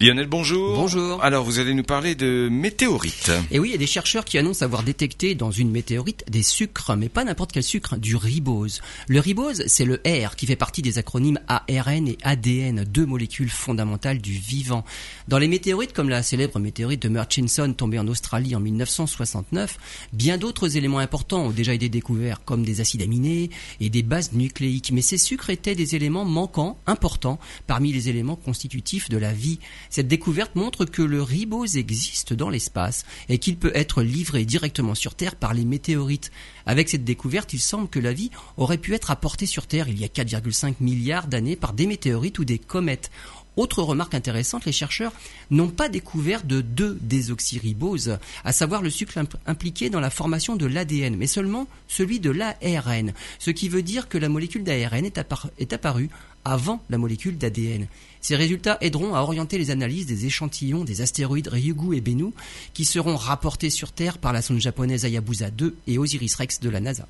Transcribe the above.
Lionel, bonjour. Bonjour. Alors, vous allez nous parler de météorites. Et oui, il y a des chercheurs qui annoncent avoir détecté dans une météorite des sucres, mais pas n'importe quel sucre, du ribose. Le ribose, c'est le R qui fait partie des acronymes ARN et ADN, deux molécules fondamentales du vivant. Dans les météorites, comme la célèbre météorite de Murchison tombée en Australie en 1969, bien d'autres éléments importants ont déjà été découverts, comme des acides aminés et des bases nucléiques. Mais ces sucres étaient des éléments manquants, importants, parmi les éléments constitutifs de la vie. Cette découverte montre que le ribose existe dans l'espace et qu'il peut être livré directement sur Terre par les météorites. Avec cette découverte, il semble que la vie aurait pu être apportée sur Terre il y a 4,5 milliards d'années par des météorites ou des comètes. Autre remarque intéressante, les chercheurs n'ont pas découvert de deux désoxyriboses, à savoir le sucre impliqué dans la formation de l'ADN, mais seulement celui de l'ARN, ce qui veut dire que la molécule d'ARN est, apparue avant la molécule d'ADN. Ces résultats aideront à orienter les analyses des échantillons des astéroïdes Ryugu et Bennu qui seront rapportés sur Terre par la sonde japonaise Hayabusa 2 et Osiris Rex de la NASA.